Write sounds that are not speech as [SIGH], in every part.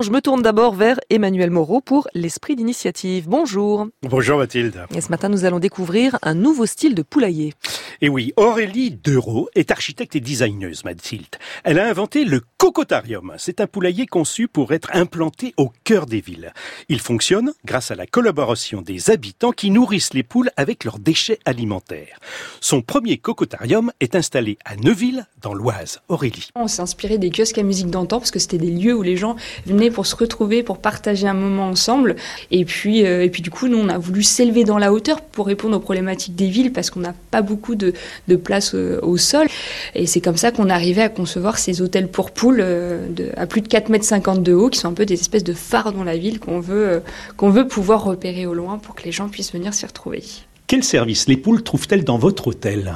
Je me tourne d'abord vers Emmanuel Moreau pour l'esprit d'initiative. Bonjour. Bonjour Mathilde. Et ce matin, nous allons découvrir un nouveau style de poulailler. Et oui, Aurélie Dereau est architecte et designeuse, Mathilde. Elle a inventé le Cocotarium. C'est un poulailler conçu pour être implanté au cœur des villes. Il fonctionne grâce à la collaboration des habitants qui nourrissent les poules avec leurs déchets alimentaires. Son premier Cocotarium est installé à Neuville, dans l'Oise. Aurélie. On s'est inspiré des kiosques à musique d'antan parce que c'était des lieux où les gens venaient pour se retrouver, pour partager un moment ensemble. Et puis, euh, et puis du coup, nous, on a voulu s'élever dans la hauteur pour répondre aux problématiques des villes parce qu'on n'a pas beaucoup de, de place euh, au sol. Et c'est comme ça qu'on arrivait à concevoir ces hôtels pour poules euh, à plus de 4,50 m de haut, qui sont un peu des espèces de phares dans la ville qu'on veut, qu'on veut pouvoir repérer au loin pour que les gens puissent venir s'y retrouver. Quel service les poules trouvent-elles dans votre hôtel?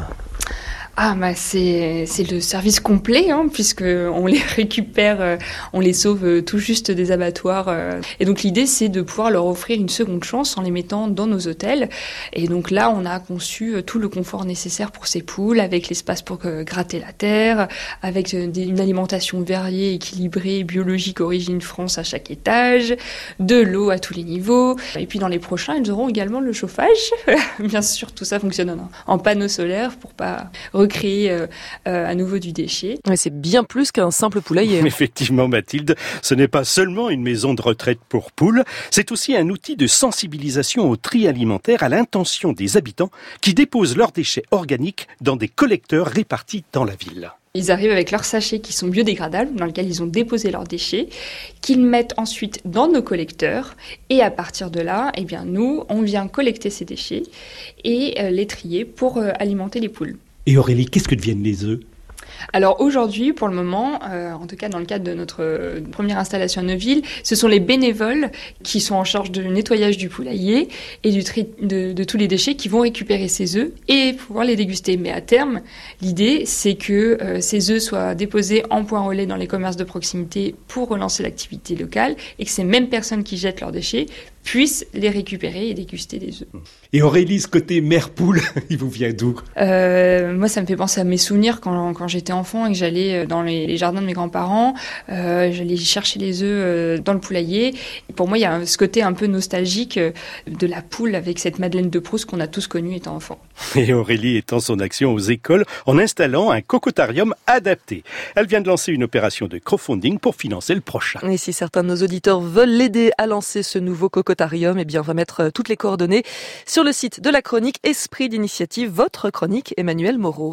Ah, bah c'est le service complet, hein, puisque on les [LAUGHS] récupère, euh, on les sauve euh, tout juste des abattoirs. Euh. Et donc l'idée, c'est de pouvoir leur offrir une seconde chance en les mettant dans nos hôtels. Et donc là, on a conçu tout le confort nécessaire pour ces poules, avec l'espace pour gratter la terre, avec une alimentation variée, équilibrée, biologique, origine France à chaque étage, de l'eau à tous les niveaux. Et puis dans les prochains, ils auront également le chauffage. [LAUGHS] Bien sûr, tout ça fonctionne en, en panneaux solaires pour pas recréer euh, euh, à nouveau du déchet. c'est bien plus qu'un simple poulailler. [LAUGHS] Effectivement, Mathilde, ce n'est pas seulement une maison de retraite pour poules, c'est aussi un outil de sensibilisation au tri alimentaire à l'intention des habitants qui déposent leurs déchets organiques dans des collecteurs répartis dans la ville. Ils arrivent avec leurs sachets qui sont biodégradables, dans lesquels ils ont déposé leurs déchets, qu'ils mettent ensuite dans nos collecteurs. Et à partir de là, eh bien, nous, on vient collecter ces déchets et euh, les trier pour alimenter les poules. Et Aurélie, qu'est-ce que deviennent les œufs? Alors aujourd'hui, pour le moment, euh, en tout cas dans le cadre de notre euh, première installation à Neuville, ce sont les bénévoles qui sont en charge du nettoyage du poulailler et de, tous les déchets qui vont récupérer ces œufs et pouvoir les déguster. Mais à terme, l'idée, c'est que euh, ces œufs soient déposés en point relais dans les commerces de proximité pour relancer l'activité locale et que ces mêmes personnes qui jettent leurs déchets puissent les récupérer et déguster des œufs. Et Aurélie, ce côté mère poule, [LAUGHS] il vous vient d'où? Moi, ça me fait penser à mes souvenirs quand, quand j'étais enfant et que j'allais euh, dans les, jardins de mes grands-parents, euh, j'allais chercher les œufs euh, dans le poulailler. pour moi, il y a ce côté un peu nostalgique de la poule avec cette Madeleine de Proust qu'on a tous connue étant enfant. [LAUGHS] Et Aurélie étend son action aux écoles en installant un cocotarium adapté. Elle vient de lancer une opération de crowdfunding pour financer le prochain. Et si certains de nos auditeurs veulent l'aider à lancer ce nouveau cocotarium, eh bien, on va mettre toutes les coordonnées sur le site de la chronique Esprit d'initiative, votre chronique Emmanuel Moreau.